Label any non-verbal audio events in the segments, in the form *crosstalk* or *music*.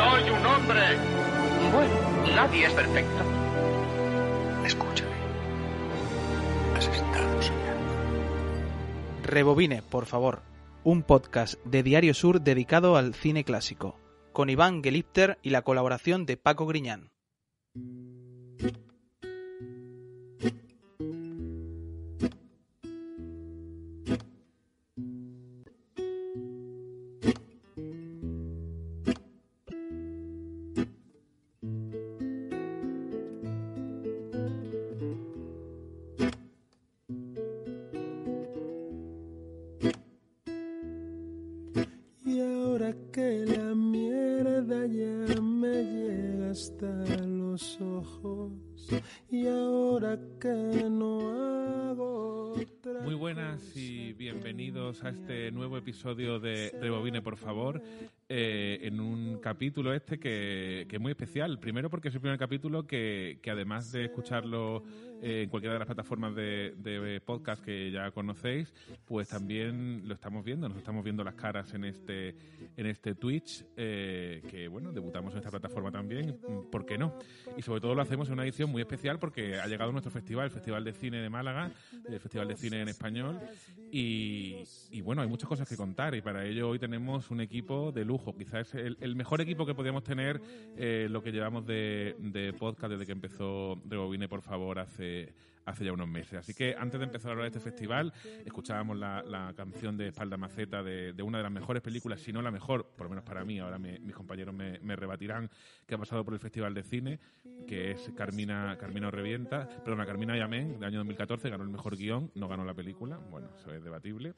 Soy un hombre. Bueno, nadie es perfecto. Escúchame. Has estado. Rebobine, por favor. Un podcast de Diario Sur dedicado al cine clásico, con Iván Gelipter y la colaboración de Paco Griñán. Que la mierda ya me llega hasta los ojos, y ahora que no hago otra Muy buenas y bienvenidos a este nuevo episodio de Rebobine, por favor, eh, en un capítulo este que, que es muy especial. Primero porque es el primer capítulo que, que además de escucharlo eh, en cualquiera de las plataformas de, podcast que ya conocéis, pues también lo estamos viendo, nos estamos viendo las caras en este, en este Twitch, eh, que bueno, debutamos en esta plataforma también, ¿por qué no? Y sobre todo lo hacemos en una edición muy especial porque ha llegado nuestro festival, el Festival de Cine de Málaga, el Festival de Cine en Español, y, y bueno, hay muchas cosas que contar y para ello hoy tenemos un equipo de lujo, quizás el, el mejor equipo que podíamos tener eh, lo que llevamos de, de podcast desde que empezó Rebobine, por favor, hace hace ya unos meses. Así que antes de empezar a hablar de este festival, escuchábamos la, canción de Espalda Maceta de, una de las mejores películas, si no la mejor, por lo menos para mí, ahora me, mis compañeros me, rebatirán, que ha pasado por el Festival de Cine, que es Carmina, Carmina Revienta, perdona, Carmina Yamén, del año 2014, ganó el mejor guion, no ganó la película, bueno, eso es debatible.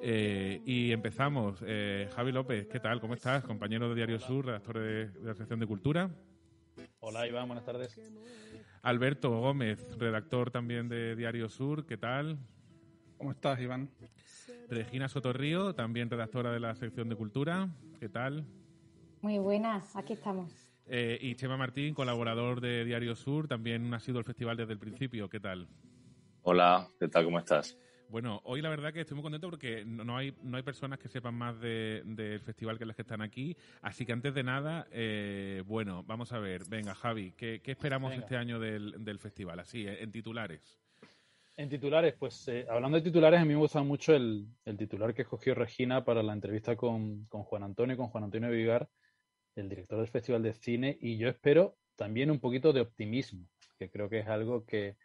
Eh, y empezamos. Eh, Javi López, ¿qué tal? ¿Cómo estás? Compañero de Diario Sur, redactor de, de la sección de Cultura. Hola Iván, buenas tardes. Alberto Gómez, redactor también de Diario Sur, ¿qué tal? ¿Cómo estás, Iván? Regina Sotorrío, también redactora de la sección de Cultura, ¿qué tal? Muy buenas, aquí estamos. Eh, y Chema Martín, colaborador de Diario Sur, también ha sido el festival desde el principio, ¿qué tal? Hola, ¿qué tal? ¿Cómo estás? Bueno, hoy la verdad que estoy muy contento porque no hay, no hay personas que sepan más del de, festival que las que están aquí. Así que antes de nada, eh, bueno, vamos a ver. Venga, Javi, ¿qué, qué esperamos venga. este año del, del, festival? Así, en titulares. En titulares, pues eh, hablando de titulares, a mí me gusta mucho el, el, titular que escogió Regina para la entrevista con, con Juan Antonio, con Juan Antonio Vigar, el director del Festival de Cine. Y yo espero también un poquito de optimismo, que creo que es algo que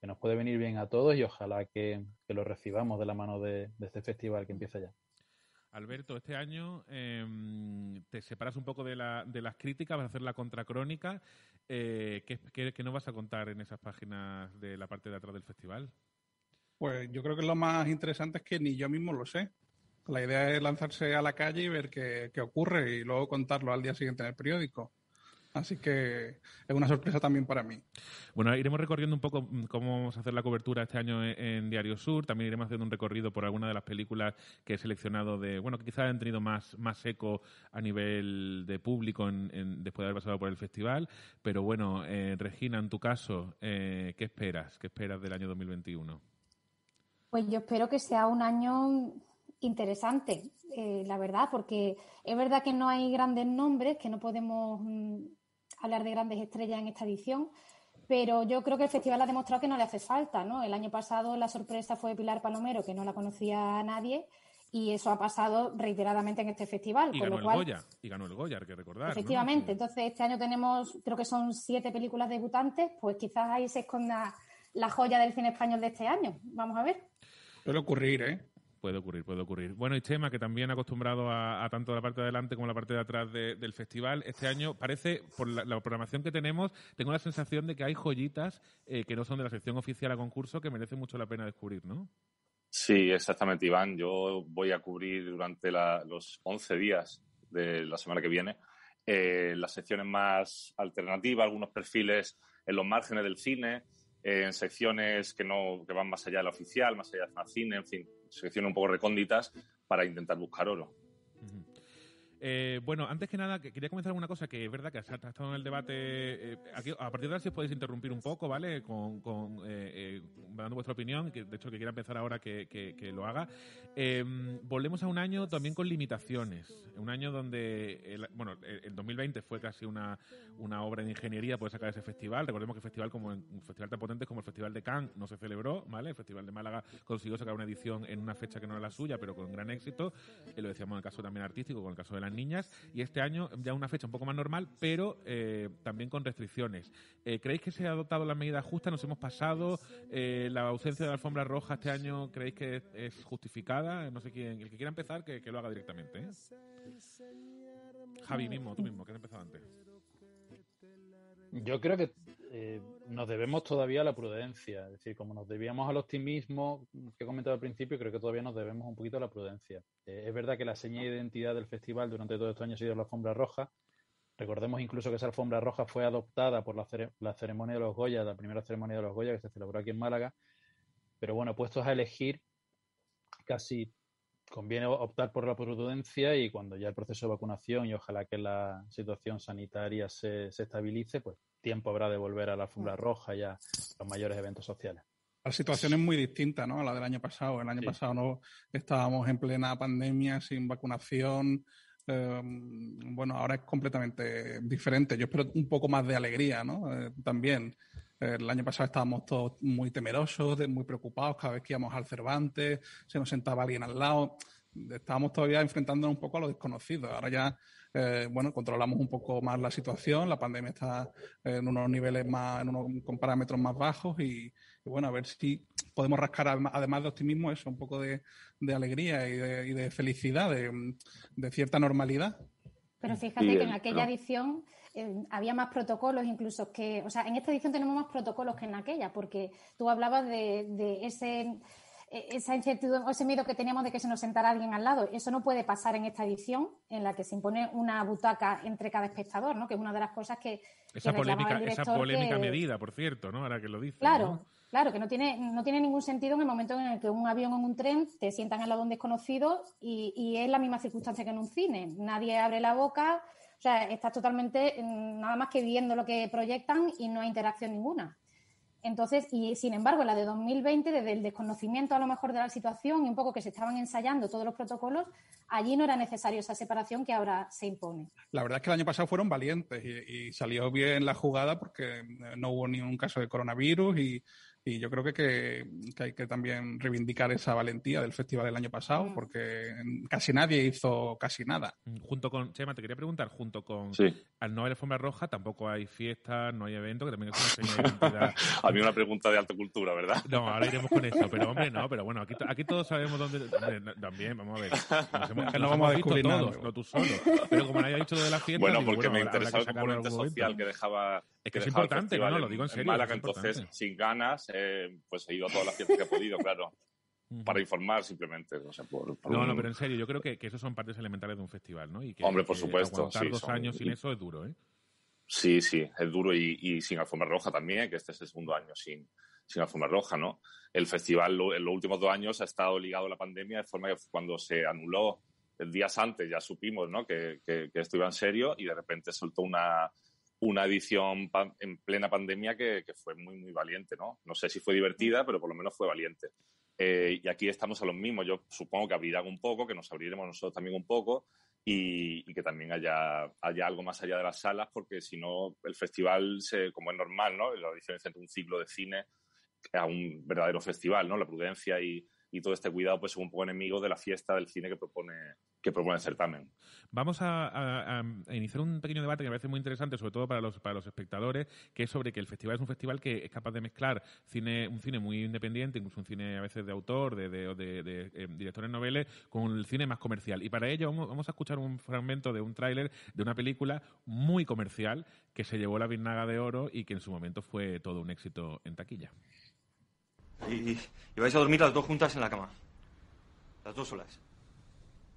que nos puede venir bien a todos y ojalá que, que lo recibamos de la mano de, de, este festival que empieza ya. Alberto, este año eh, te separas un poco de, la, de, las críticas, vas a hacer la contracrónica. Eh, ¿qué, qué, qué nos vas a contar en esas páginas de la parte de atrás del festival? Pues yo creo que lo más interesante es que ni yo mismo lo sé. La idea es lanzarse a la calle y ver qué, qué ocurre y luego contarlo al día siguiente en el periódico. Así que es una sorpresa también para mí. Bueno, iremos recorriendo un poco cómo vamos a hacer la cobertura este año en Diario Sur. También iremos haciendo un recorrido por alguna de las películas que he seleccionado de, bueno, que quizás han tenido más, más eco a nivel de público en, en, después de haber pasado por el festival. Pero bueno, eh, Regina, en tu caso, eh, ¿qué esperas? ¿Qué esperas del año 2021? Pues yo espero que sea un año interesante, eh, la verdad, porque es verdad que no hay grandes nombres, que no podemos mm, hablar de grandes estrellas en esta edición, pero yo creo que el festival ha demostrado que no le hace falta, ¿no? El año pasado la sorpresa fue Pilar Palomero, que no la conocía nadie, y eso ha pasado reiteradamente en este festival. Y con ganó lo cual, el Goya, y ganó el Goya, hay que recordar. Efectivamente, ¿no? entonces este año tenemos, creo que son siete películas debutantes, pues quizás ahí se esconda la joya del cine español de este año. Vamos a ver. Puede ocurrir, ¿eh? Puede ocurrir, puede ocurrir. Bueno, y Chema, que también acostumbrado a, tanto la parte de adelante como la parte de atrás de, del festival, este año parece, por la, la, programación que tenemos, tengo la sensación de que hay joyitas eh, que no son de la sección oficial a concurso que merecen mucho la pena descubrir, ¿no? Sí, exactamente, Iván. Yo voy a cubrir durante los 11 días de la semana que viene eh, las secciones más alternativas, algunos perfiles en los márgenes del cine, eh, en secciones que no que van más allá de la oficial, más allá de cine, en fin, secciones un poco recónditas para intentar buscar oro. Eh, bueno, antes que nada, quería comenzar alguna cosa que es verdad que ha estado en el debate. Eh, aquí, a partir de ahora, si podéis interrumpir un poco, ¿vale? Con, con eh, dando vuestra opinión, que de hecho que quiera empezar ahora que, que, lo haga. volvemos a un año también con limitaciones. Un año donde, el, bueno, el 2020 fue casi una, una obra de ingeniería poder sacar ese festival. Recordemos que el festival, como un festival tan potente como el Festival de Cannes, no se celebró, ¿vale? El Festival de Málaga consiguió sacar una edición en una fecha que no era la suya, pero con gran éxito. lo decíamos en el caso también artístico, con el caso de la niñas y este año ya una fecha un poco más normal, pero eh, también con restricciones. Eh, ¿Creéis que se ha adoptado la medida justa? ¿Nos hemos pasado? Eh, ¿La ausencia de la alfombra roja este año creéis que es justificada? No sé quién. El que quiera empezar, que, lo haga directamente. Javi mismo, tú mismo, que has empezado antes. Yo creo que eh, nos debemos todavía a la prudencia. Es decir, como nos debíamos al optimismo que he comentado al principio, creo que todavía nos debemos un poquito a la prudencia. Eh, es verdad que la señal de identidad del festival durante todo este año ha sido la alfombra roja. Recordemos incluso que esa alfombra roja fue adoptada por la, ceremonia de los Goya, la primera ceremonia de los Goya que se celebró aquí en Málaga. Pero bueno, puestos a elegir, casi conviene optar por la prudencia y cuando ya el proceso de vacunación y ojalá que la situación sanitaria se estabilice, pues tiempo habrá de volver a la alfombra roja y a los mayores eventos sociales. La situación es muy distinta ¿no? a la del año pasado. El año pasado no estábamos en plena pandemia, sin vacunación. Em, bueno, ahora es completamente diferente. Yo espero un poco más de alegría ¿no? Eh, también. El año pasado estábamos todos muy temerosos, muy preocupados cada vez que íbamos al Cervantes, se nos sentaba alguien al lado. Estábamos todavía enfrentándonos un poco a lo desconocido. Ahora ya eh, bueno, controlamos un poco más la situación, la pandemia está en unos niveles más, en unos, con parámetros más bajos y, bueno, a ver si podemos rascar además de optimismo eso, un poco de, alegría y de, felicidad, de, cierta normalidad. Pero fíjate que en aquella edición eh, había más protocolos incluso que, o sea, en esta edición tenemos más protocolos que en aquella, porque tú hablabas de, de ese esa incertidumbre o ese miedo que teníamos de que se nos sentara alguien al lado. Eso no puede pasar en esta edición, en la que se impone una butaca entre cada espectador, ¿no? Que es una de las cosas que. Esa polémica, esa polémica medida, por cierto, ¿no? Ahora que lo dice. Claro. Claro, que no tiene, no tiene ningún sentido en el momento en el que un avión o un tren te sientan al lado de un desconocido y, y es la misma circunstancia que en un cine. Nadie abre la boca, o sea, estás totalmente mm, nada más que viendo lo que proyectan y no hay interacción ninguna. Entonces, y sin embargo, la de 2020, desde el desconocimiento a lo mejor de la situación y un poco que se estaban ensayando todos los protocolos, allí no era necesario esa separación que ahora se impone. La verdad es que el año pasado fueron valientes y, y salió bien la jugada porque no hubo ningún caso de coronavirus y, y yo creo que, que, hay que también reivindicar esa valentía del festival del año pasado, mm. porque casi nadie hizo casi nada. Mm, junto con, Chema, te quería preguntar, junto con al no haber alfombra roja, tampoco hay fiestas, no hay eventos, que también es una señal de identidad. *laughs* A mí una pregunta de alta cultura, ¿verdad? No, ahora iremos con eso, pero hombre, no, pero bueno, aquí, aquí todos sabemos dónde. También, vamos a ver. Nos hemos, no vamos a descubrir todos, no tú solo. Pero como nadie ha dicho lo de la fiesta. Bueno, porque me interesa el componente social que dejaba. Es que, es importante, no, lo digo en serio. entonces, sin ganas, eh, pues he ido a todas las fiestas que he podido, claro. *laughs* para informar simplemente. no, no, pero en serio, yo creo que, que esos son partes elementales de un festival, ¿no? Y que, Hombre, por supuesto. Sí, dos años sin eso es duro, ¿eh? Sí, sí, es duro y, sin alfombra roja también, que este es el segundo año sin, sin alfombra roja, ¿no? El festival en los últimos dos años ha estado ligado a la pandemia de forma que cuando se anuló días antes ya supimos, ¿no? Que, que, que esto iba en serio y de repente soltó una, una edición en plena pandemia que, fue muy, muy valiente, ¿no? No sé si fue divertida, pero por lo menos fue valiente. Eh, y aquí estamos a los mismos. Yo supongo que abrirán un poco, que nos abriremos nosotros también un poco y, que también haya, haya algo más allá de las salas, porque si no, el festival, se, como es normal, ¿no? La diferencia entre un ciclo de cine a un verdadero festival, ¿no? La prudencia y, y todo este cuidado pues es un poco enemigo de la fiesta del cine que propone que propone el certamen. Vamos a, iniciar un pequeño debate que me parece muy interesante, sobre todo para los, para los espectadores, que es sobre que el festival es un festival que es capaz de mezclar cine, un cine muy independiente, incluso un cine a veces de autor, de, de, de, eh, directores noveles, con el cine más comercial. Y para ello vamos, vamos a escuchar un fragmento de un tráiler de una película muy comercial que se llevó la Virnaga de Oro y que en su momento fue todo un éxito en taquilla. Y, y vais a dormir las dos juntas en la cama. Las dos solas.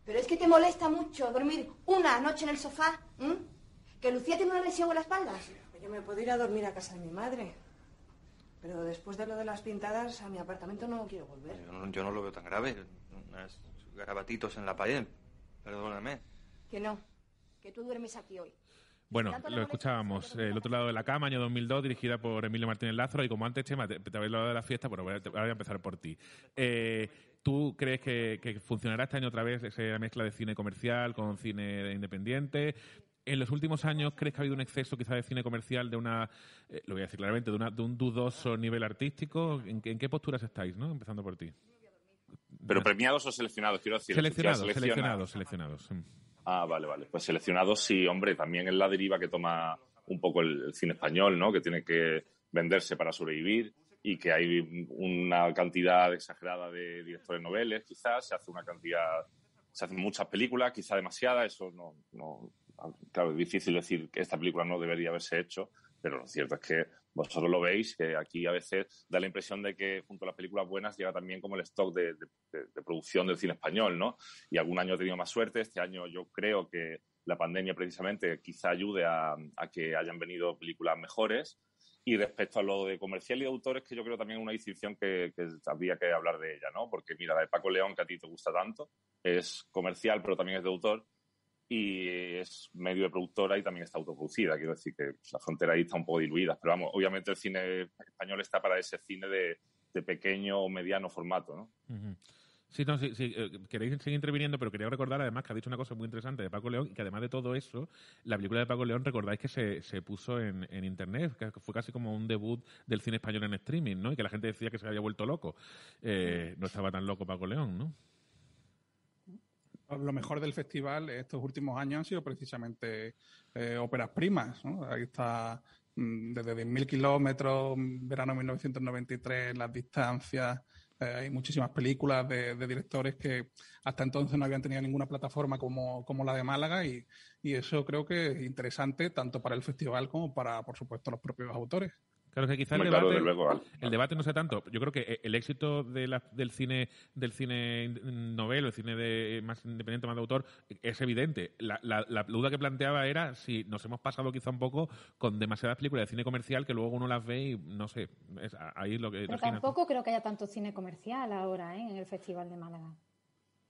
Pero es que te molesta mucho dormir una noche en el sofá. ¿Que Lucía tiene una lesión en la espalda? Yo me puedo ir a dormir a casa de mi madre. Pero después de lo de las pintadas, a mi apartamento no quiero volver. Yo no, yo no lo veo tan grave. Unas garabatitos en la pared. Perdóname. Que no. Que tú duermes aquí hoy. Bueno, lo escuchábamos. eh, El otro lado de la cama, año 2002, dirigida por Emilio Martínez Lázaro. Y como antes, Chema, te, te habéis hablado de la fiesta, pero voy a, ahora voy a empezar por ti. Eh, ¿Tú crees que, que funcionará este año otra vez esa mezcla de cine comercial con cine independiente? En los últimos años, ¿crees que ha habido un exceso quizá de cine comercial, de una, eh, lo voy a decir claramente, de, una, de un dudoso nivel artístico? ¿En, qué- en qué posturas estáis, no? Empezando por ti. Pero premiados o seleccionados, quiero decir. Seleccionados, Selecciona- seleccionados, seleccionados. Ah, vale, vale. Pues seleccionados sí, hombre, también es la deriva que toma un poco el, el cine español, ¿no? Que tiene que venderse para sobrevivir y que hay una cantidad exagerada de directores noveles, quizás, se hace una cantidad, se hacen muchas películas, quizá demasiadas, eso no, no, claro, es difícil decir que esta película no debería haberse hecho, pero lo cierto es que vosotros lo veis, que aquí a veces da la impresión de que junto a las películas buenas llega también como el stock de, producción del cine español, ¿no? Y algún año he tenido más suerte, este año yo creo que la pandemia precisamente quizá ayude a, a que hayan venido películas mejores. Y respecto a lo de comercial y de autores, que yo creo también una distinción que, que habría que hablar de ella, ¿no? Porque mira, la de Paco León, que a ti te gusta tanto, es comercial, pero también es de autor y es medio de productora y también está autoproducida. Quiero decir que la frontera ahí está un poco diluida. Pero vamos, obviamente el cine español está para ese cine de, de pequeño o mediano formato, ¿no? Sí, no, sí, sí, eh, queréis seguir interviniendo, pero quería recordar además que ha dicho una cosa muy interesante de Paco León y que además de todo eso, la película de Paco León, recordáis que se, se puso en, en internet, que fue casi como un debut del cine español en streaming, ¿no? Y que la gente decía que se había vuelto loco. Eh, no estaba tan loco Paco León, ¿no? Lo mejor del festival estos últimos años han sido precisamente eh, óperas primas. Ahí está mm, desde 10.000 kilómetros, verano 1993, Las distancias. eh, hay muchísimas películas de, de directores que hasta entonces no habían tenido ninguna plataforma como, como la de Málaga y, y eso creo que es interesante tanto para el festival como para, por supuesto, los propios autores. Claro que quizá el claro, debate, desde luego, vale. el debate no sea tanto. Yo creo que eh, el éxito de la- del cine del cine in- novel, el cine de, más independiente, más de autor, es evidente. La, la- la duda que planteaba era si nos hemos pasado quizá un poco con demasiadas películas de cine comercial que luego uno las ve y no sé. es- ahí es lo que. Pero tú- tampoco creo que haya tanto cine comercial ahora ¿eh? en el Festival de Málaga.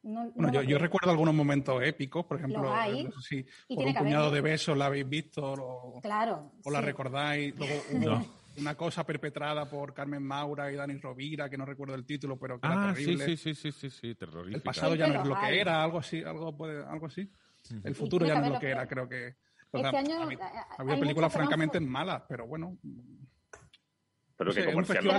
No- Bueno, no yo, recuerdo algunos momentos épicos, por ejemplo, eh, no sé si por un haber, puñado ¿eh? de besos la habéis visto o, Claro. o la recordáis. Luego *laughs* hubo. Una cosa perpetrada por Carmen Maura y Dani Rovira, que no recuerdo el título, pero que Ah, era sí, terrible. sí, sí, sí, sí, sí, terrorífica. El pasado ya no es lo que era, algo así, algo, puede, algo así. El futuro ya no es lo que lo era, creo que. o Este sea, año, ha habido- ha hay habido películas francamente malas, pero bueno. Pero no que comercial también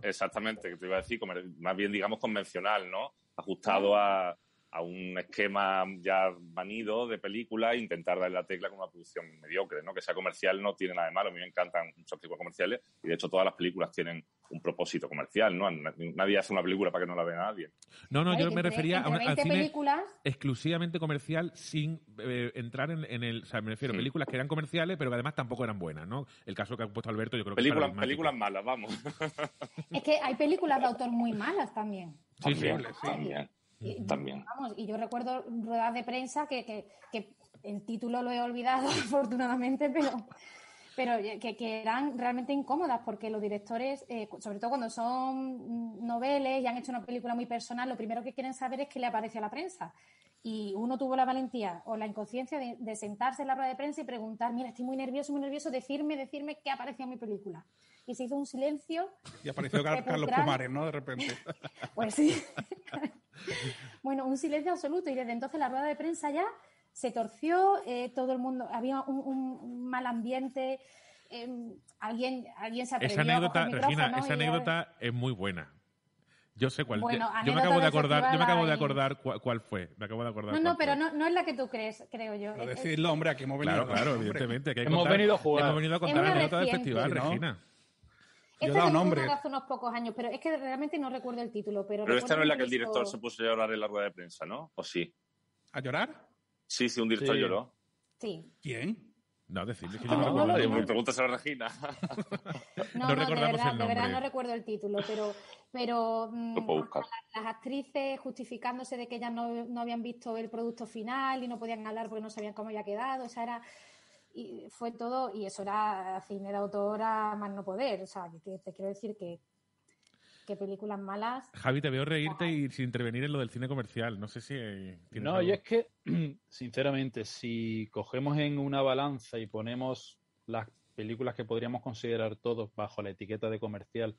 que. Exactamente, que te iba a decir, más bien digamos convencional, ¿no? Ajustado a, a un esquema ya manido de película e intentar darle la tecla con una producción mediocre, ¿no? Que sea comercial no tiene nada de malo, a mí me encantan muchos tipos comerciales y de hecho todas las películas tienen un propósito comercial, ¿no? Nadie hace una película para que no la vea nadie. No, no, yo me refería a al 20 cine películas, exclusivamente comercial sin eh, entrar en, en el... O sea, me refiero a películas que eran comerciales, pero que además tampoco eran buenas, ¿no? El caso que ha puesto Alberto yo creo que es Películas, películas malas, vamos. es que hay películas de autor muy malas también. Sí, sí. También, también, Y- también. Vamos, y yo recuerdo ruedas de prensa que, que- que el título lo he olvidado, *laughs* afortunadamente, pero, pero que, que eran realmente incómodas porque los directores, eh, sobre todo cuando son noveles y han hecho una película muy personal, lo primero que quieren saber es qué le aparece a la prensa. Y uno tuvo la valentía o la inconsciencia de, de sentarse en la rueda de prensa y preguntar, mira, estoy muy nervioso, muy nervioso, decirme, decirme qué aparecía en mi película. Y se hizo un silencio Y apareció *laughs* Car- Carlos. Pumares, ¿no? De repente. *laughs* pues sí. *laughs* bueno, un silencio absoluto y desde entonces la rueda de prensa ya se torció, eh, todo el mundo, había un, mal ambiente, eh, alguien, alguien se atrevió Esa a coger anécdota, el Regina, esa y a- anécdota es muy buena. Yo sé cuál. Bueno, yo me acabo de acordar, yo me acabo de acordar cuál, cuál fue. Me acabo de acordar. No, no, pero fue. no, no es la que tú crees, creo yo. Es- decirlo, hombre, aquí hemos venido. Claro, claro, evidentemente. que hay que Hemos contar- venido a jugar. Hemos venido a contar una la anécdota del festival. Regina. Yo he dado nombre. hace unos pocos años, pero es que realmente no recuerdo el título. Pero, Pero esta no recuerdo es la que el visto- director se puso a llorar en la rueda de prensa, ¿no? ¿O sí? ¿A llorar? Sí, sí, un director Sí. lloró. Sí. ¿Quién? No, decirle que yo no, no, no, Me preguntas a Regina. *laughs* No, no, de verdad, de verdad no recuerdo el título, pero, pero mm, las, actrices justificándose de que ellas no, no, habían visto el producto final y no podían hablar porque no sabían cómo había quedado, o sea, era y fue todo, y eso era cine de autor a más no poder, o sea, que te quiero decir que qué películas malas. Javi, te veo reírte y sin intervenir en lo del cine comercial. No sé si. Eh, no, y es que, *clears throat* sinceramente, si cogemos en una balanza y ponemos las películas que podríamos considerar todos bajo la etiqueta de comercial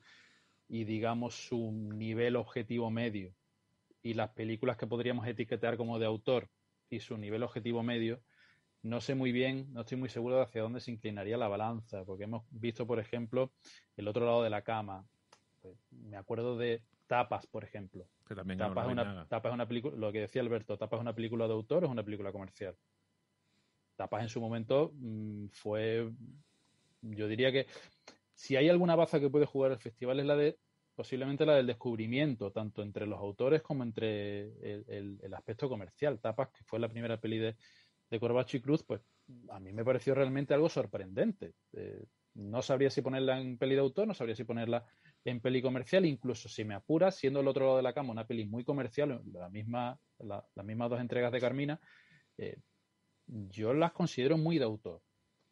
y digamos su nivel objetivo medio y las películas que podríamos etiquetar como de autor y su nivel objetivo medio, no sé muy bien, no estoy muy seguro de hacia dónde se inclinaría la balanza, porque hemos visto, por ejemplo, el otro lado de la cama, pues, me acuerdo de Tapas, por ejemplo. Tapas, es una, Tapas una película, lo que decía Alberto, Tapas es una película de autor o es una película comercial. Tapas en su momento mm, fue, yo diría que si hay alguna baza que puede jugar el festival es la de posiblemente la del descubrimiento, tanto entre los autores como entre el, aspecto comercial. Tapas, que fue la primera peli de, de Corbacho y Cruz, pues a mí me pareció realmente algo sorprendente. Eh, no sabría si ponerla en peli de autor, no sabría si ponerla en peli comercial, incluso si me apura, siendo el otro lado de la cama una peli muy comercial, la misma, las mismas dos entregas de Carmina, eh, yo las considero muy de autor.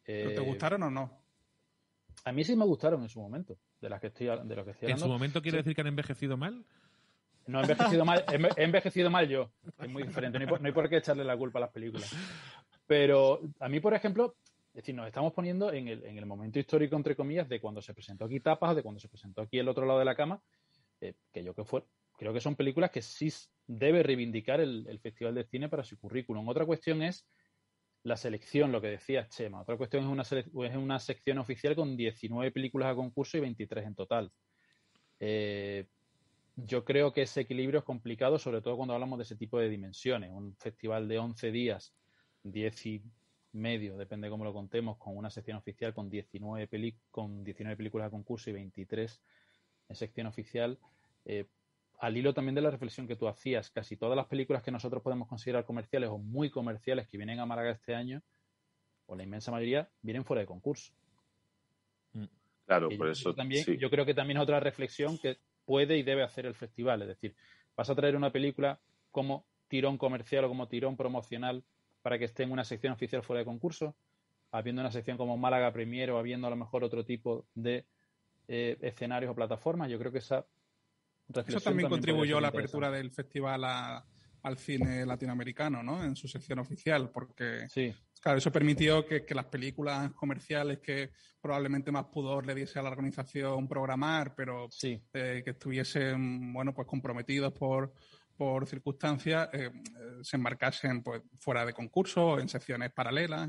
¿Te eh, gustaron o no? A mí sí me gustaron en su momento, de las que estoy, de lo que estoy hablando. ¿En su momento quiere decir que han envejecido mal? No, he envejecido mal, he envejecido mal yo. Es muy diferente, no hay, por, qué echarle la culpa a las películas. Pero a mí, por ejemplo, es decir, nos estamos poniendo en el, en el, momento histórico, entre comillas, de cuando se presentó aquí Tapas, de cuando se presentó aquí el otro lado de la cama, eh, que yo que fue, creo que son películas que sí debe reivindicar el, Festival de Cine para su currículum. Otra cuestión es la selección, lo que decía Chema. Otra cuestión es una, es una sección oficial con 19 películas a concurso y 23 en total. Eh, yo creo que ese equilibrio es complicado, sobre todo cuando hablamos de ese tipo de dimensiones. Un festival de 11 días, 10 y medio, depende cómo lo contemos, con una sección oficial con 19, con 19 películas a concurso y 23 en sección oficial. Eh, al hilo también de la reflexión que tú hacías, casi todas las películas que nosotros podemos considerar comerciales o muy comerciales que vienen a Málaga este año, o la inmensa mayoría, vienen fuera de concurso. Mm. Claro, por eso. también, Yo creo que también es otra reflexión que puede y debe hacer el festival. Es decir, vas a traer una película como tirón comercial o como tirón promocional para que esté en una sección oficial fuera de concurso, habiendo una sección como Málaga Premier o habiendo a lo mejor otro tipo de eh, escenarios o plataformas. Yo creo que esa reflexión. Eso también, contribuyó a la apertura del festival al cine latinoamericano, ¿no? En su sección oficial, porque. Claro, eso permitió que, las películas comerciales que probablemente más pudor le diese a la organización programar, pero eh, que estuviesen, bueno, pues comprometidos por, por circunstancias eh, se embarcasen pues, fuera de concurso, en secciones paralelas.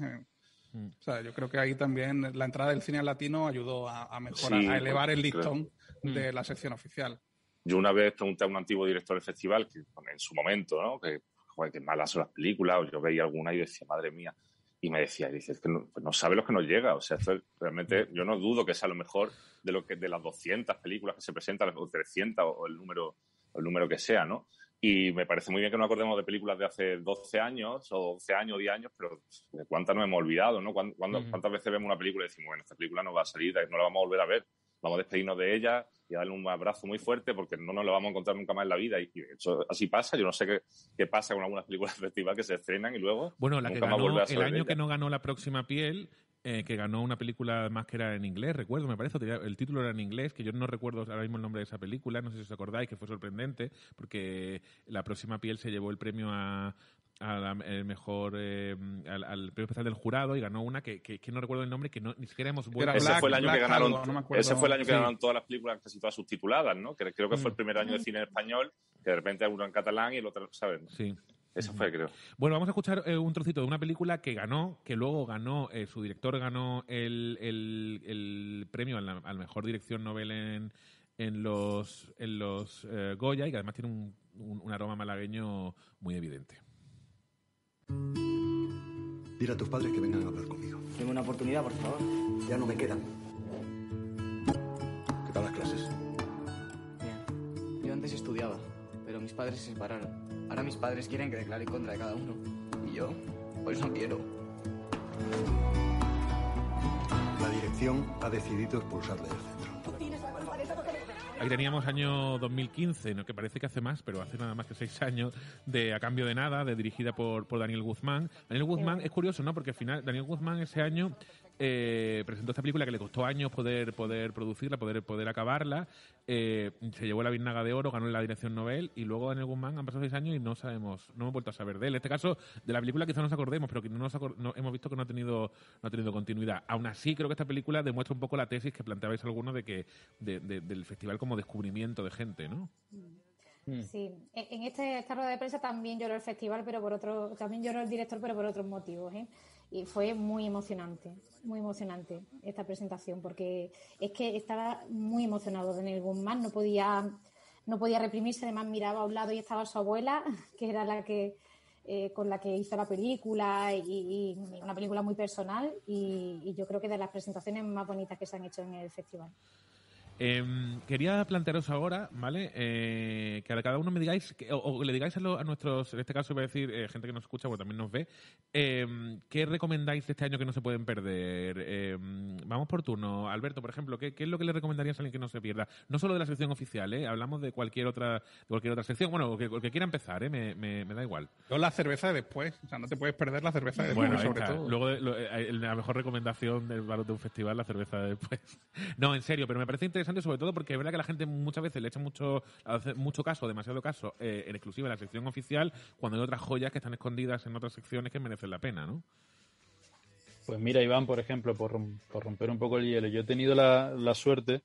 Mm. O sea, yo creo que ahí también la entrada del cine latino ayudó a, mejorar, a elevar el listón de mm. la sección oficial. Yo una vez pregunté a un antiguo director del festival, que en su momento, ¿no? que, joder, que malas son las películas, o yo veía alguna y decía, madre mía, y me decía, dice, es que no, pues no sabe lo que nos llega. O sea, realmente mm. yo no dudo que sea lo mejor de lo que de las 200 películas que se presentan, o 300 o el número, o el número que sea, ¿no? Y me parece muy bien que no acordemos de películas de hace 12 años o 12 años o 10 años, pero de cuántas nos hemos olvidado, ¿no? ¿Cuántas veces vemos una película y decimos, bueno, esta película no va a salir, no la vamos a volver a ver, vamos a despedirnos de ella y a darle un abrazo muy fuerte porque no nos la vamos a encontrar nunca más en la vida. Y, eso así pasa. Yo no sé qué, qué pasa con algunas películas de festival que se estrenan y luego. Bueno, la que ganó, el año que no ganó La Próxima Piel eh, que ganó una película más que era en inglés, recuerdo, me parece, el título era en inglés, que yo no recuerdo ahora mismo el nombre de esa película, no sé si os acordáis, que fue sorprendente, porque La próxima piel se llevó el premio a, el mejor eh, al, premio especial del jurado y ganó una que, que, no recuerdo el nombre que no, ni siquiera hemos vuelto ese fue el año que ganaron ese fue el año que ganaron todas las películas casi todas subtituladas no que creo que fue el mm. primer año de cine en español que de repente uno en catalán y el otro saben sí eso fue, creo. Bueno, vamos a escuchar eh, un trocito de una película que ganó, que luego ganó, eh, su director ganó el, el, premio a la, mejor dirección novel en, en los, en los eh, Goya y que además tiene un, un, aroma malagueño muy evidente. Dile a tus padres que vengan a hablar conmigo. Dime una oportunidad, por favor. Ya no me quedan. ¿Qué tal las clases? Bien. Yo antes estudiaba, pero mis padres se separaron. Ahora mis padres quieren que declare en contra de cada uno. Y yo, pues no quiero. dirección ha decidido expulsarle del centro. Ahí teníamos año 2015, ¿no? que parece que hace más, pero hace nada más que seis años, de A Cambio de Nada, de dirigida por, por Daniel Guzmán. Daniel Guzmán es curioso, ¿no? Porque al final Daniel Guzmán ese año eh, presentó esta película que le costó años poder poder producirla, poder poder acabarla. Eh, se llevó la Virnaga de Oro, ganó la dirección Nobel y luego Daniel Guzmán han pasado seis años y no sabemos, no hemos vuelto a saber de él. En este caso, de la película quizás nos acordemos, pero que no nos no- hemos visto que no ha tenido no ha tenido continuidad. Aún así, creo que esta película demuestra un poco la tesis que planteabais algunos de que de- de- del festival como descubrimiento de gente, ¿no? Sí, en este, esta rueda de prensa también lloró el festival, pero por otro, también lloró el director, pero por otros motivos, ¿eh? Y fue muy emocionante, muy emocionante esta presentación, porque es que estaba muy emocionado Daniel Guzmán, no podía, no podía reprimirse, además miraba a un lado y estaba su abuela, *laughs* que era la que eh, con la que hizo la película y, una película muy personal y yo creo que de las presentaciones más bonitas que se han hecho en el festival. Em, quería plantearos ahora, ¿vale? Eh, que a cada uno me digáis, que- o, o le digáis a, lo- a nuestros, en este caso voy a decir, eh, gente que nos escucha, porque también nos ve, em, ¿qué recomendáis de este año que no se pueden perder? Em, vamos por turno. Alberto, por ejemplo, ¿qué, qué es lo que le recomendarías a alguien que no se pierda? No solo de la sección oficial, ¿eh? Hablamos de cualquier otra, de cualquier otra sección. Bueno, el que, el que quiera empezar, ¿eh? Me, me- me da igual. Yo la cerveza de después. O sea, no te puedes perder la cerveza de después, Bueno, sobre todo. Luego, lo- eh, la mejor recomendación del valor de un festival, la cerveza de después. *laughs* No, en serio, pero me parece interesante sobre todo porque es verdad que la gente muchas veces le echa mucho, hace mucho caso, demasiado caso, eh, en exclusiva en la sección oficial, cuando hay otras joyas que están escondidas en otras secciones que merecen la pena, ¿no? Pues mira, Iván, por ejemplo, por, por romper un poco el hielo, yo he tenido la, la suerte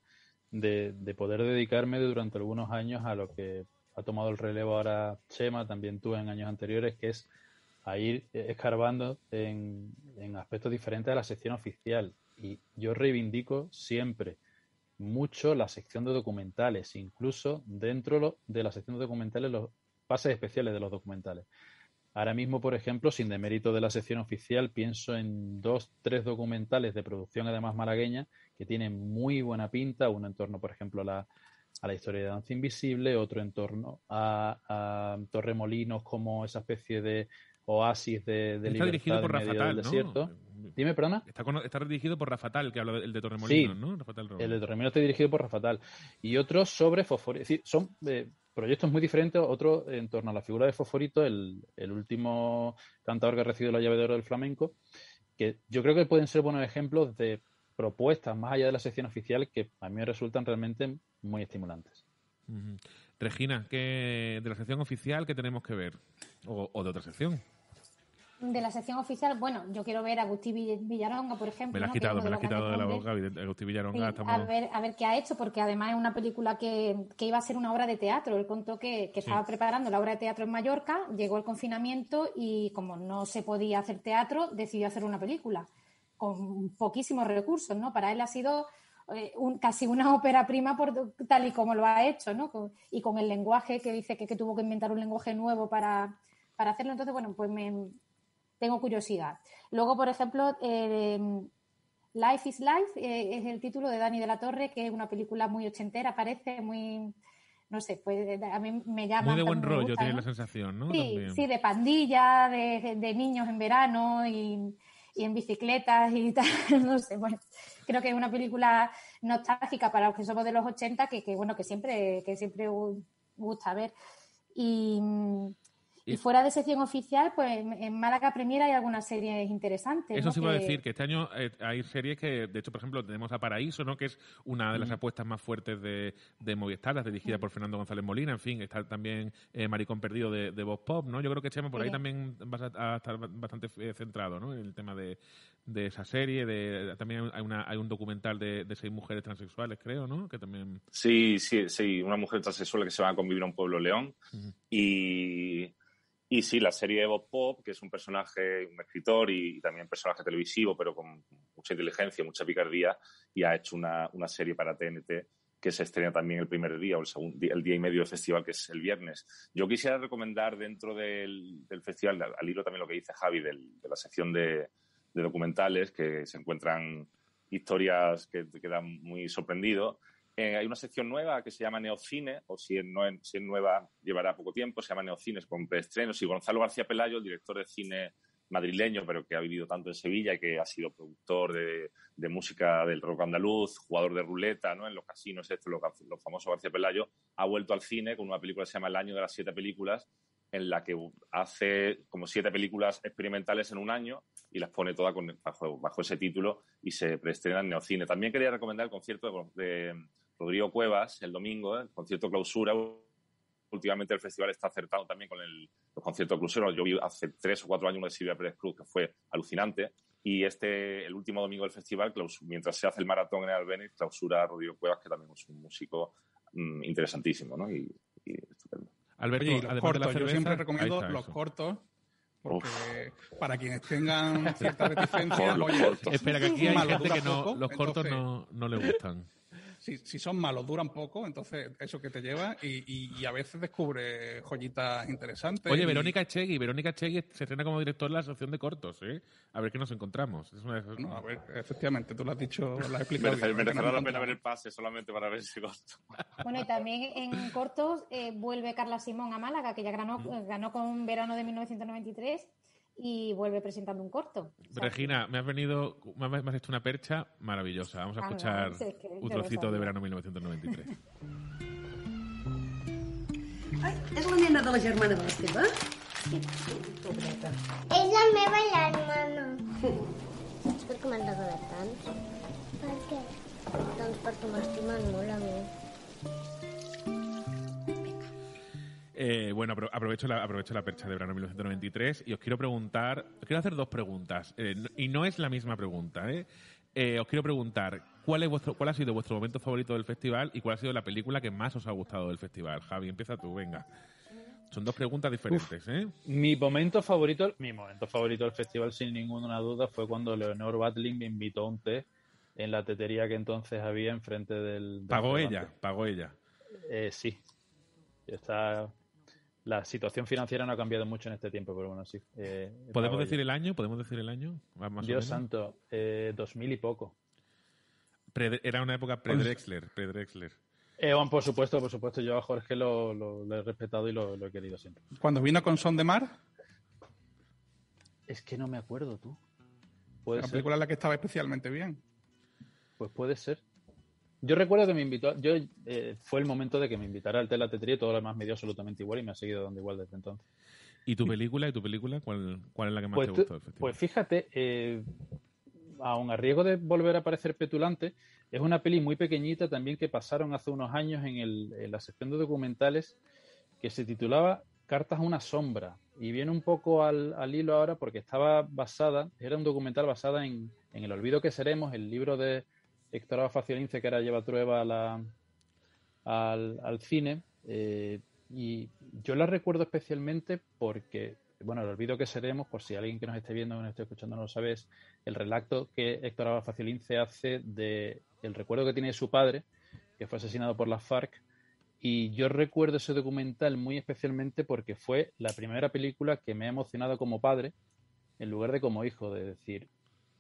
de, de poder dedicarme durante algunos años a lo que ha tomado el relevo ahora Chema, también tú en años anteriores, que es a ir escarbando en, en aspectos diferentes de la sección oficial. Y yo reivindico siempre mucho la sección de documentales, incluso dentro de la sección de documentales, los pases especiales de los documentales. Ahora mismo, por ejemplo, sin demérito de la sección oficial, pienso en dos, tres documentales de producción además malagueña que tienen muy buena pinta, uno en torno, por ejemplo, a la, a la historia de Danza Invisible, otro en torno a, a Torremolinos como esa especie de oasis de, de Está dirigido libertad por en medio desierto. Dime, perdona. Está, con- está dirigido por Rafa Tal, que habla del de Sí, Torremolinos, ¿no? Rafa Tal Romero. el de Torremolinos está dirigido por Rafa Tal. Y otro sobre Fosforito. Es decir, son eh, proyectos muy diferentes. Otro en torno a la figura de Fosforito, el, el último cantador que ha recibido la llave de oro del flamenco, que yo creo que pueden ser buenos ejemplos de propuestas más allá de la sección oficial que a mí me resultan realmente muy estimulantes. Regina, ¿qué, de la sección oficial, ¿qué tenemos que ver? O, o de otra sección. De la sección oficial, bueno, yo quiero ver a Agustín Vill- Villaronga, por ejemplo. Me la has quitado, me la has quitado de la boca, Agustín Sí, Villaronga. estamos... a, ver, a ver qué ha hecho, porque además es una película que, que iba a ser una obra de teatro. Él contó que, que Sí. estaba preparando la obra de teatro en Mallorca, llegó el confinamiento y como no se podía hacer teatro, decidió hacer una película con poquísimos recursos, ¿no? Para él ha sido eh, un- casi una ópera prima por tal y como lo ha hecho, ¿no? Con- y con el lenguaje que dice que, que tuvo que inventar un lenguaje nuevo para, para hacerlo. Entonces, bueno, pues me tengo curiosidad. Luego, por ejemplo, eh, Life is Life eh, es el título de Dani de la Torre, que es una película muy ochentera, parece muy, no sé, pues a mí me llama. Muy de buen rollo, gusta, tiene ¿no? la sensación, ¿no? Sí, También. sí, de pandilla, de, de niños en verano y, y en bicicletas y *laughs* tal, no sé, bueno, creo que es una película nostálgica para los que somos de los 80 que, que bueno, que siempre, que siempre gu- gusta ver. Y, y Y- fuera de sección oficial, pues en Málaga Premier hay algunas series interesantes. Eso ¿no? sí iba a Que- decir, que este año eh, hay series que, de hecho, por ejemplo, tenemos a Paraíso, ¿no? que es una de las Mm. apuestas más fuertes de, de Movistar, la dirigida por Fernando González Molina, en fin, está también eh, Maricón Perdido de, de Voz Pop, ¿no? Yo creo que Chema por ahí también vas a, a estar bastante eh, centrado, ¿no? En el tema de, de esa serie, de también hay, una, hay un documental de, de seis mujeres transexuales, creo, ¿no? Que también... Sí, sí, sí, una mujer transexual que se va a convivir a un pueblo león. Y, y sí, la serie de Bob Pop, que es un personaje, un escritor y, también personaje televisivo, pero con mucha inteligencia, mucha picardía, y ha hecho una, una serie para TNT que se estrena también el primer día o el, segundo, día- el día y medio del festival, que es el viernes. Yo quisiera recomendar dentro del, del festival, al, al hilo también lo que dice Javi, del- de la sección de, de documentales, que se encuentran historias que te quedan muy sorprendido. Eh, hay una sección nueva que se llama Neocine, o si es, no, si es nueva llevará poco tiempo, se llama Neocines con preestrenos. Y Gonzalo García Pelayo, el director de cine madrileño, pero que ha vivido tanto en Sevilla, que ha sido productor de, de música del rock andaluz, jugador de ruleta, ¿no? En los casinos, esto, los, los famosos García Pelayo, ha vuelto al cine con una película que se llama El año de las siete películas, en la que hace como siete películas experimentales en un año y las pone todas bajo, bajo, ese título y se preestrena en Neocine. También quería recomendar el concierto de, de Rodrigo Cuevas el domingo, el concierto clausura. Últimamente el festival está acertado también con el, los conciertos cruceros. Yo vi hace tres o cuatro años uno de Silvia Pérez Cruz que fue alucinante. Y este, el último domingo del festival, mientras se hace el maratón en el Albéniz, clausura Rodrigo Cuevas, que también es un músico mmm, interesantísimo ¿no? y, y estupendo. Alberto, Oye, los cortos, cerveza, yo siempre recomiendo los eso. cortos. Porque Uf. para quienes tengan *laughs* cierta reticencia, oye, espera que aquí *laughs* hay gente que no, poco, los cortos entonces, no, no le gustan. Si, si, son malos, duran poco, entonces eso que te lleva y, y, y a veces descubre joyitas interesantes. Oye, y... Verónica Echegui, Verónica Echegui se estrena como director de la asociación de cortos, ¿eh? A ver qué nos encontramos. Es una de esas... no, a ver, efectivamente, tú lo has dicho, lo has *laughs* explicado. Merece, merecerá la pena ver el pase solamente para ver ese corto. *laughs* Bueno, y también en cortos eh, vuelve Carla Simón a Málaga, que ya ganó, ganó con verano de 1993 y vuelve presentando un corto. Regina, me has venido, me has hecho una percha maravillosa. Vamos a ah, escuchar *laughs* no, es que un trocito de verano 1993. Ai, és la nena de la germana de l'Esteve? Sí, pobreta. És la meva germana. És per què m'han regalat tants? Per què? Doncs perquè m'estimen molt a mi. Eh, bueno, aprovecho la, aprovecho la percha de verano 1993 y os quiero preguntar, os quiero hacer dos preguntas. Eh, y no es la misma pregunta, ¿eh? ¿eh? os quiero preguntar, ¿cuál, es vuestro, ¿cuál ha sido vuestro momento favorito del festival y cuál ha sido la película que más os ha gustado del festival? Javi, empieza tú, venga. Son dos preguntas diferentes, ¿eh? Mi momento favorito, mi momento favorito del festival, sin ninguna duda, fue cuando Leonor Batling me invitó a un té en la tetería que entonces había enfrente del. del pagó ella, pagó ella. Eh, sí. Está la situación financiera no ha cambiado mucho en este tiempo, pero bueno, sí. Eh, ¿Podemos decir el año? ¿Podemos decir el año? Más Dios santo, eh, 2000 y poco. Pre era una época pre-Drexler. Pre -Drexler. Eh, bueno, por supuesto, por supuesto. Yo a Jorge lo, lo, lo he respetado y lo, lo, he querido siempre. ¿Cuando vino con Son de Mar? Es que no me acuerdo, tú. ¿Puede la ser? película en la que estaba especialmente bien. Pues puede ser. Yo recuerdo que me invitó, yo eh, fue el momento de que me invitara al Telatetría y todo lo demás me dio absolutamente igual y me ha seguido dando igual desde entonces. ¿Y tu película? ¿Y tu película? ¿Cuál, cuál es la que más pues, te gustó festival? Pues fíjate, eh, aun a riesgo de volver a parecer petulante, es una peli muy pequeñita también que pasaron hace unos años en, el, en la sección de documentales que se titulaba Cartas a una sombra. Y viene un poco al, al hilo ahora porque estaba basada, era un documental basada en, en El olvido que seremos, el libro de Héctor Faciolince, que ahora lleva Trueba a la, al, al, cine. Eh, y yo la recuerdo especialmente porque, bueno, el olvido que seremos, por si alguien que nos esté viendo o nos esté escuchando no lo sabe, es el relato que Héctor Abad Faciolince hace de el recuerdo que tiene de su padre, que fue asesinado por las FARC. Y yo recuerdo ese documental muy especialmente porque fue la primera película que me ha emocionado como padre en lugar de como hijo, de decir,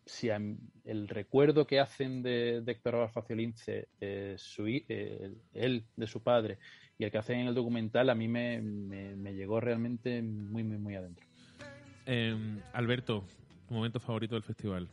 si el recuerdo que hacen de, de Héctor Abad Faciolince, eh, su, eh, él de su padre, y el que hacen en el documental, a mí me, me, me llegó realmente muy, muy, muy adentro. Eh, Alberto, tu momento favorito del festival.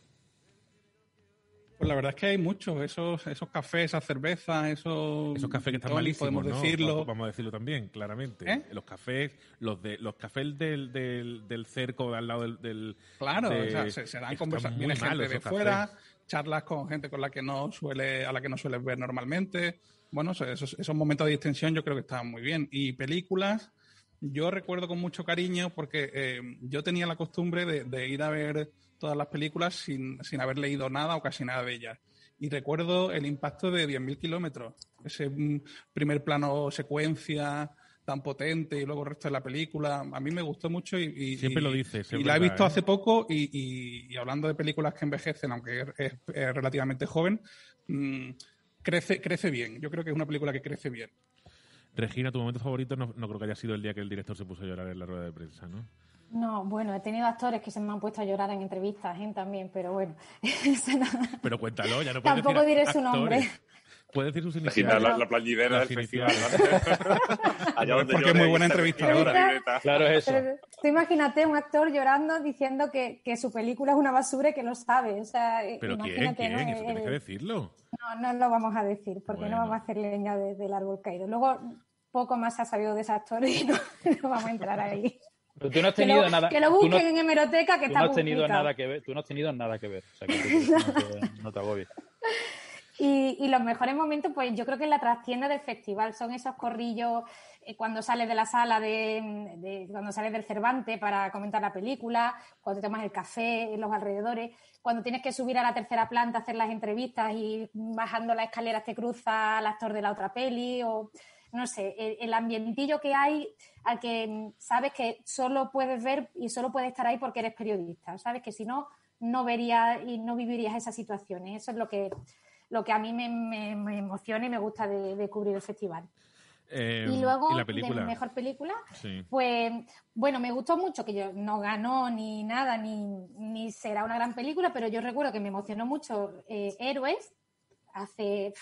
Pues la verdad es que hay muchos, esos, esos cafés, esas cervezas, esos... Esos cafés que están malísimos, podemos ¿no? decirlo. Vamos a decirlo también, claramente. ¿Eh? Los cafés, los de los cafés del, del, del cerco al lado del... del claro, de, o sea, se, se dan conversaciones, gente de fuera, cafés. charlas con gente con la que no suele, a la que no sueles ver normalmente. Bueno, esos, esos momentos de distensión yo creo que estaban muy bien. Y películas, yo recuerdo con mucho cariño porque eh, yo tenía la costumbre de, de ir a ver todas las películas sin, sin, haber leído nada o casi nada de ellas. Y recuerdo el impacto de 10.000 kilómetros, ese primer plano secuencia tan potente y luego el resto de la película. A mí me gustó mucho y, y siempre lo dices. Y la he visto ¿eh? hace poco y, y, y, hablando de películas que envejecen, aunque es, es, es relativamente joven, mmm, crece, crece bien. Yo creo que es una película que crece bien. Regina, tu momento favorito no, no creo que haya sido el día que el director se puso a llorar en la rueda de prensa, ¿no? No, bueno, he tenido actores que se me han puesto a llorar en entrevistas ¿eh? también, pero bueno. *laughs* pero cuéntalo, ya no *laughs* puedes Tampoco decir diré su nombre. Puede decir sus Imagina iniciales. la, la plañidera Las del festival. iniciales. ¿no? *laughs* Allá donde Porque es muy buena entrevistadora. la. Claro, es eso. Pero tú imagínate un actor llorando diciendo que, que su película es una basura y que lo sabe. O sea, eh, ¿Pero quién? imagínate, ¿Quién? ¿no? Eso tienes que decirlo. No, no lo vamos a decir, porque Bueno. no vamos a hacer leña de- del árbol caído. Luego, poco más se ha sabido de ese actor y no, *laughs* no vamos a entrar ahí. Pero tú no has Que tenido lo, nada. que lo tú no- busquen en hemeroteca, que tú está no has tenido nada que ver. Tú no has tenido nada que ver. O sea, que *laughs* tú- no, te, no te agobies. Y, y los mejores momentos, pues yo creo que en la trastienda del festival son esos corrillos eh, cuando sales de la sala, de, de- cuando sales del Cervantes para comentar la película, cuando te tomas el café en los alrededores, cuando tienes que subir a la tercera planta a hacer las entrevistas y bajando las escaleras te cruza el actor de la otra peli o no sé, el, el ambientillo que hay al que mm, sabes que solo puedes ver y solo puedes estar ahí porque eres periodista, sabes que si no, no verías y no vivirías esas situaciones. Eso es lo que, lo que a mí me, me- me emociona y me gusta de, de cubrir el festival. Eh, y luego, ¿y la de mejor película, Sí. pues bueno, me gustó mucho, que yo no ganó ni nada, ni, ni será una gran película, pero yo recuerdo que me emocionó mucho eh, Héroes hace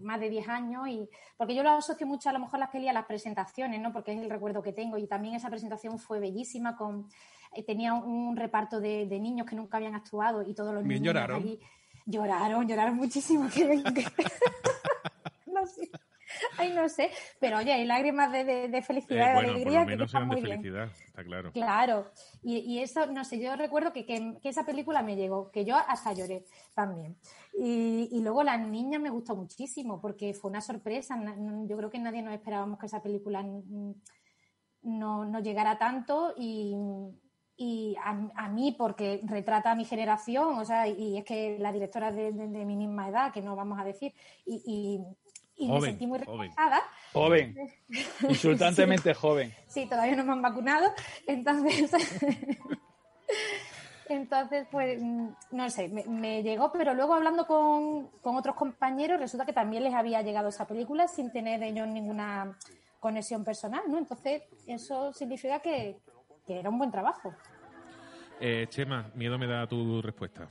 más de 10 años, y porque yo lo asocio mucho a lo mejor las pelis a las presentaciones, ¿no? porque es el recuerdo que tengo, y también esa presentación fue bellísima, con eh, tenía un reparto de, de niños que nunca habían actuado y todos los Bien niños lloraron. allí lloraron, lloraron muchísimo. que- que- *laughs* no sé. Ay, no sé, pero oye, hay lágrimas de, de- de Eh, felicidad, de bueno, por alegría, lo que menos está eran de muy bien. felicidad, está claro. Claro, y, y eso, no sé, yo recuerdo que, que- que esa película me llegó, que yo hasta lloré también. Y, y luego La Niña me gustó muchísimo, porque fue una sorpresa. Yo creo que nadie nos esperábamos que esa película no, no llegara tanto y, y a, a mí, porque retrata a mi generación, o sea, y es que la directora es de, de- de mi misma edad, que no vamos a decir, y, y- y me sentí muy joven. reflejada. Joven. *laughs* Insultantemente joven. Sí, todavía no me han vacunado. Entonces, *laughs* entonces pues, mm, no sé, me, me llegó, pero luego hablando con, con otros compañeros, resulta que también les había llegado esa película sin tener ellos ninguna conexión personal, ¿no? Entonces, eso significa que, que era un buen trabajo. Eh, Chema, miedo me da tu respuesta.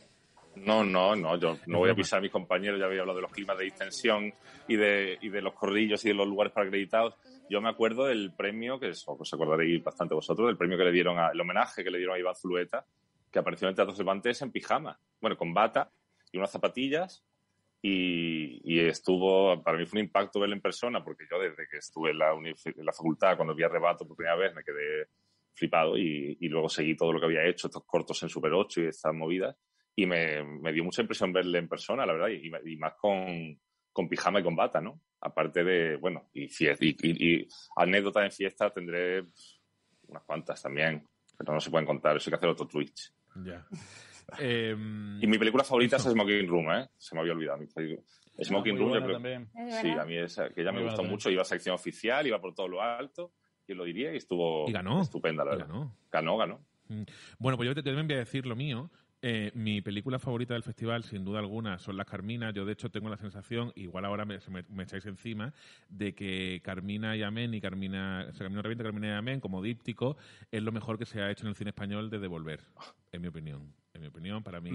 No, no, no, yo no voy a pisar a mis compañeros, ya había hablado de los climas de distensión y de, y de los corrillos y de los lugares para acreditados. Yo me acuerdo del premio, que eso os acordaréis bastante vosotros, del premio que le dieron, a, el homenaje que le dieron a Iván Zulueta, que apareció en el Teatro Cervantes en pijama, bueno, con bata y unas zapatillas. Y, y estuvo, para mí fue un impacto verlo en persona, porque yo desde que estuve en la, en la facultad, cuando vi Arrebato por primera vez, me quedé flipado y, y luego seguí todo lo que había hecho, estos cortos en Super 8 y estas movidas. Y me, me dio mucha impresión verle en persona, la verdad, y, y más con, con pijama y con bata, ¿no? Aparte de, bueno, y, fie- y, y- y anécdotas en fiesta tendré unas cuantas también, pero no se pueden contar, eso hay que hacer otro Twitch. Ya. Eh, Y mi película favorita es Smoking Room, ¿eh? Se me había olvidado. Mi película- Smoking muy Room, yo creo- Sí, a mí esa, que ya me gustó mucho. Iba a sección oficial, iba por todo lo alto, ¿quién lo diría? Y estuvo Y ganó. estupenda, la Y verdad. ganó. Ganó, ganó. Mm. Bueno, pues yo te, también voy a decir lo mío. Eh, mi película favorita del festival, sin duda alguna, son Las Carminas. Yo, de hecho, tengo la sensación, igual ahora me, se me, me echáis encima, de que Carmina y Amén y Carmina, o sea, Camino Reviente, Carmina y Amén, como díptico, es lo mejor que se ha hecho en el cine español de Devolver, en mi opinión. En mi opinión, para mí,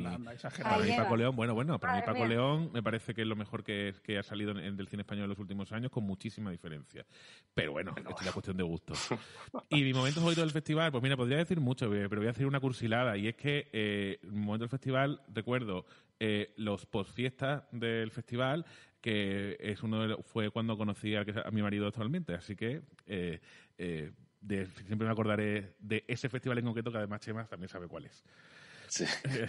para mí Paco. León, bueno, bueno, para mí Paco mía. León me parece que es lo mejor que, que ha salido en, en del cine español en los últimos años, con muchísima diferencia. Pero bueno, esto es una cuestión de gusto. *laughs* Y mi momento favorito del festival, pues mira, podría decir mucho, eh, pero voy a hacer una cursilada. Y es que eh, mi momento del festival, recuerdo eh, los postfiestas del festival, que es uno de los- fue cuando conocí a, que- a mi marido actualmente. Así que eh, eh, de- siempre me acordaré de ese festival en concreto, que además Chema también sabe cuál es. Sí. *laughs*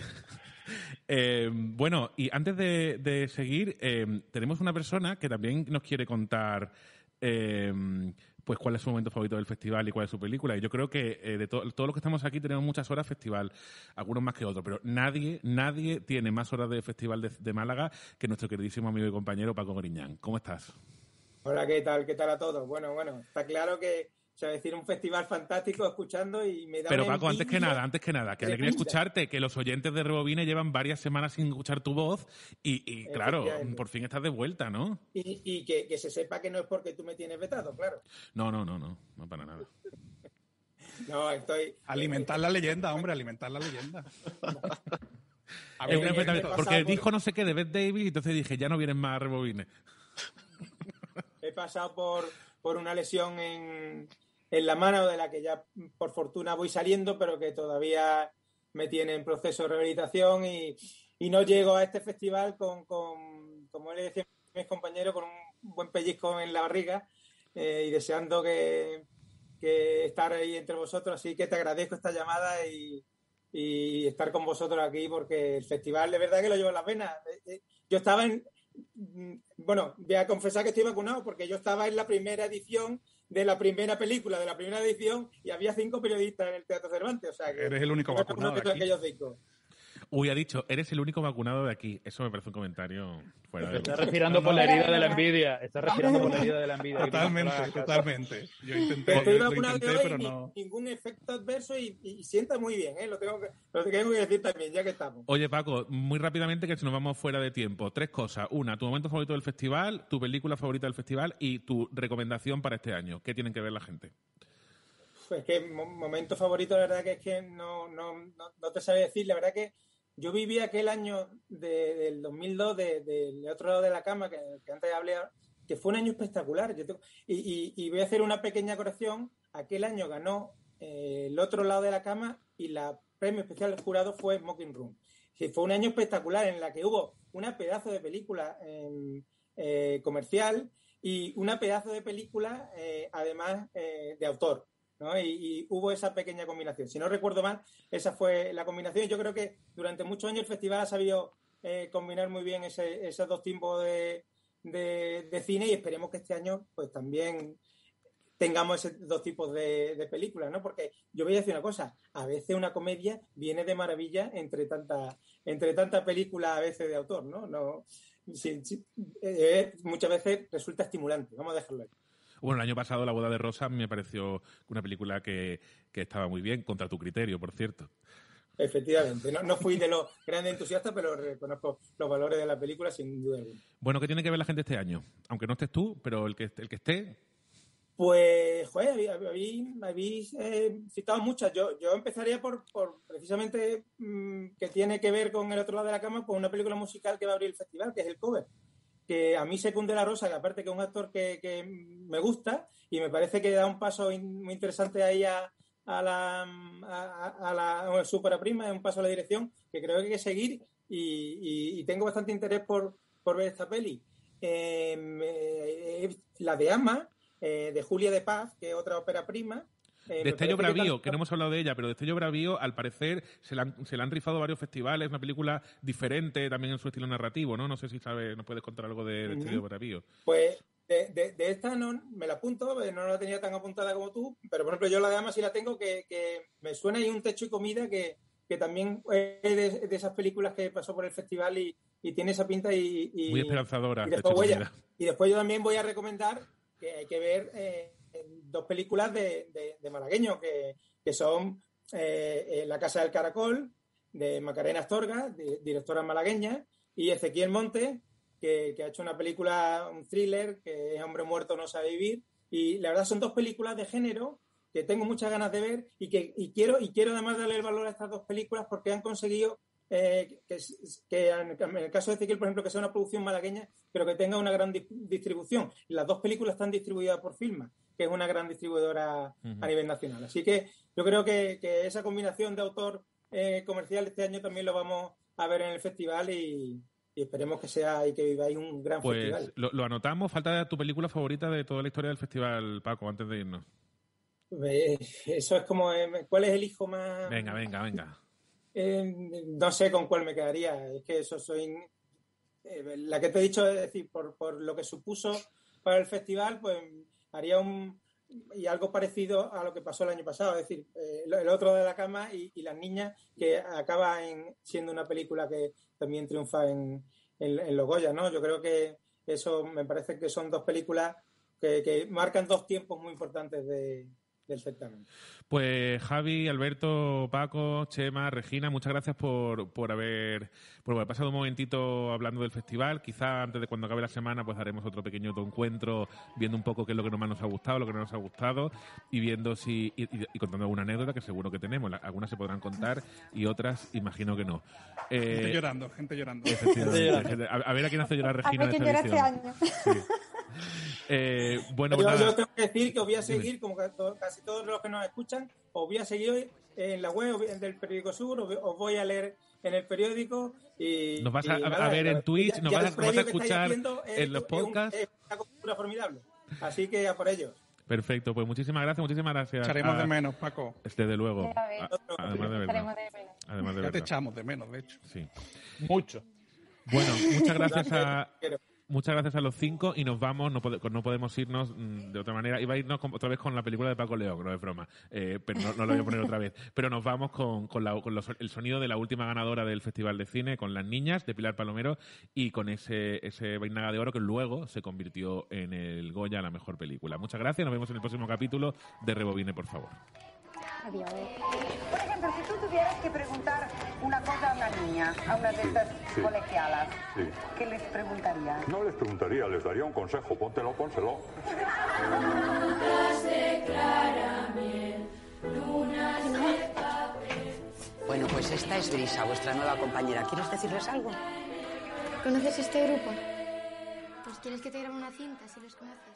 Eh, bueno, y antes de, de seguir, eh, tenemos una persona que también nos quiere contar eh, pues cuál es su momento favorito del festival y cuál es su película. Y yo creo que eh, de to- todos los que estamos aquí tenemos muchas horas festival, algunos más que otros, pero nadie, nadie tiene más horas de festival de, de Málaga que nuestro queridísimo amigo y compañero Paco Griñán. ¿Cómo estás? Hola, ¿qué tal? ¿Qué tal a todos? Bueno, bueno, está claro que, o sea, decir un festival fantástico escuchando y me da Pero una Paco, antes que nada, antes que nada, que alegría escucharte, que los oyentes de Rebobine llevan varias semanas sin escuchar tu voz y, y, claro, por fin estás de vuelta, ¿no? Y, y que, que se sepa que no es porque tú me tienes vetado, claro. No, no, no, no, no para nada. *laughs* No, estoy... Alimentar la leyenda, hombre, alimentar la leyenda. A ver, porque por- dijo no sé qué de Beth Davis y entonces dije, ya no vienen más rebobines. He pasado por, por una lesión en, en la mano de la que ya por fortuna voy saliendo, pero que todavía me tiene en proceso de rehabilitación y, y no llego a este festival con, con, como le decía a mis compañeros, con un buen pellizco en la barriga eh, y deseando que, que estar ahí entre vosotros. Así que te agradezco esta llamada y, y estar con vosotros aquí porque el festival de verdad que lo llevo en las venas. Eh, eh, Yo estaba en, mm, bueno, voy a confesar que estoy vacunado porque yo estaba en la primera edición de la primera película, de la primera edición, y había cinco periodistas en el Teatro Cervantes. O sea, que Eres el único vacunado aquí. aquellos cinco. Uy, ha dicho, eres el único vacunado de aquí. Eso me parece un comentario fuera de Está respirando por la herida de la envidia. Está respirando por la herida de la envidia. Totalmente, totalmente. Yo intenté, Estoy lo vacunado de intenté, hoy pero no. ningún efecto adverso y, y sienta muy bien, ¿eh? lo, tengo que, lo tengo que decir también, ya que estamos. Oye, Paco, muy rápidamente que si nos vamos fuera de tiempo. Tres cosas. Una, tu momento favorito del festival, tu película favorita del festival y tu recomendación para este año. ¿Qué tienen que ver la gente? Pues que mo- momento favorito, la verdad que es que no, no, no, no te sabe decir. La verdad que yo viví aquel año de- del 2002 de- del otro lado de la cama, que, antes hablé, que fue un año espectacular. Yo tengo- y, voy a hacer una pequeña corrección. Aquel año ganó eh, el otro lado de la cama y la premio especial del jurado fue Smoking Room. Sí, fue un año espectacular en la que hubo una pedazo de película em, eh, comercial y una pedazo de película, eh, además, de autor. ¿No? Y, hubo esa pequeña combinación. Si no recuerdo mal, esa fue la combinación. Yo creo que durante muchos años el festival ha sabido eh, combinar muy bien ese- esos dos tipos de, de- cine y esperemos que este año pues también tengamos esos dos tipos de, de películas, ¿no? Porque yo voy a decir una cosa, a veces una comedia viene de maravilla entre tanta, entre tanta película a veces de autor, ¿no? no eh, muchas veces resulta estimulante, vamos a dejarlo ahí. Bueno, el año pasado La boda de Rosa me pareció una película que, que estaba muy bien, contra tu criterio, por cierto. Efectivamente, no, no fui de los grandes entusiastas, pero reconozco los valores de la película sin duda alguna. Bueno, ¿qué tiene que ver la gente este año? Aunque no estés tú, pero el que, el que esté, Pues, joder, habéis, eh, citado muchas. Yo, yo empezaría por, por precisamente mm, que tiene que ver con el otro lado de la cama, con una película musical que va a abrir el festival, que es el cover. Que a mí Secunde la Rosa, que aparte que es un actor que, que me gusta y me parece que da un paso muy interesante ahí a, a la, a, a la supera prima, es un paso a la dirección que creo que hay que seguir y, y- tengo bastante interés por, por ver esta peli. Eh, eh, la de Ama, eh, de Julia de Paz, que es otra ópera prima. Eh, Destello que Bravío, tanto- que no hemos hablado de ella, pero Destello Bravío, al parecer, se la han, se la han rifado varios festivales, una película diferente también en su estilo narrativo, ¿no? No sé si sabes, nos puedes contar algo de Destello Ujú. Bravío. Pues de, de- de esta no me la apunto, eh, no la tenía tan apuntada como tú, pero por ejemplo yo la de Ama sí la tengo, que, que me suena ahí un techo y comida que, que también es de, de esas películas que pasó por el festival y, y tiene esa pinta y, y- Muy esperanzadora, y después, Comida. y después yo también voy a recomendar que hay que ver eh, dos películas de, de, de malagueño, que, que son eh, eh, La Casa del Caracol, de Macarena Astorga, di- directora malagueña, y Ezequiel Monte, que, que ha hecho una película, un thriller, que es Hombre Muerto No Sabe Vivir. Y la verdad son dos películas de género que tengo muchas ganas de ver y que y quiero, y quiero además darle el valor a estas dos películas porque han conseguido eh, que, que en el caso de Ezequiel, por ejemplo, que sea una producción malagueña, pero que tenga una gran di- distribución. Las dos películas están distribuidas por Filma, que es una gran distribuidora a nivel nacional. Así que yo creo que, que esa combinación de autor eh, comercial este año también lo vamos a ver en el festival y, y esperemos que sea y que viváis un gran Pues festival. lo, lo anotamos, falta tu película favorita de toda la historia del festival, Paco, antes de irnos. Eh, Eso es como, eh, ¿cuál es el hijo más...? Venga, venga, venga. Eh, no sé con cuál me quedaría. Es que eso soy. eh, la que te he dicho, es decir, por, por lo que supuso para el festival, pues haría un. Y algo parecido a lo que pasó el año pasado, es decir, eh, el otro de la cama y, y las niñas, que acaba en, siendo una película que también triunfa en, en, en los Goya, ¿no? Yo creo que eso me parece que son dos películas que, que marcan dos tiempos muy importantes de, del certamen. Pues Javi, Alberto, Paco, Chema, Regina, muchas gracias por, por, haber, por haber pasado un momentito hablando del festival. Quizá antes de cuando acabe la semana pues haremos otro pequeño encuentro viendo un poco qué es lo que más nos ha gustado, lo que no nos ha gustado y viendo si y, y contando alguna anécdota que seguro que tenemos. Algunas se podrán contar y otras imagino que no. Eh, gente llorando, gente llorando. A, ver a quién hace llorar Regina. A ver quién llora este año. Sí. Eh, bueno, yo, pues yo, tengo que decir que os voy a seguir, como casi todos los que nos escuchan, os voy a seguir en la web del periódico Sur, os voy a leer en el periódico y nos vas a, y a, nada, ver en Twitch, ya, nos, ya vas, el nos vas a escuchar es- en los podcasts. Es una cultura formidable. Así que a por ello. Perfecto, pues muchísimas gracias, muchísimas gracias. Echaremos a- de menos, Paco. Desde luego. Ya. A- Además de verdad. De. Además de Ya te verdad. echamos de menos, de hecho. Sí. Mucho. Bueno, muchas *laughs* gracias a muchas gracias a los cinco y nos vamos, no, pode- no podemos irnos mm, de otra manera. Iba a irnos con- otra vez con la película de Paco León, no es broma, eh, pero no, no lo voy a poner otra vez. Pero nos vamos con, con, la- con los- el sonido de la última ganadora del Festival de Cine, con Las Niñas, de Pilar Palomero, y con ese, ese Vainaga de Oro que luego se convirtió en el Goya la mejor película. Muchas gracias, nos vemos en el próximo capítulo de Rebobine, por favor. Adiós. Por ejemplo, si tú tuvieras que preguntar una cosa a una niña, a una de estas Sí. colegialas, Sí. ¿qué les preguntarías? No les preguntaría, les daría un consejo. Póntelo, pónselo. Bueno, pues esta es Brisa, vuestra nueva compañera. ¿Quieres decirles algo? ¿Conoces este grupo? Pues quieres que te grabe una cinta si los conoces.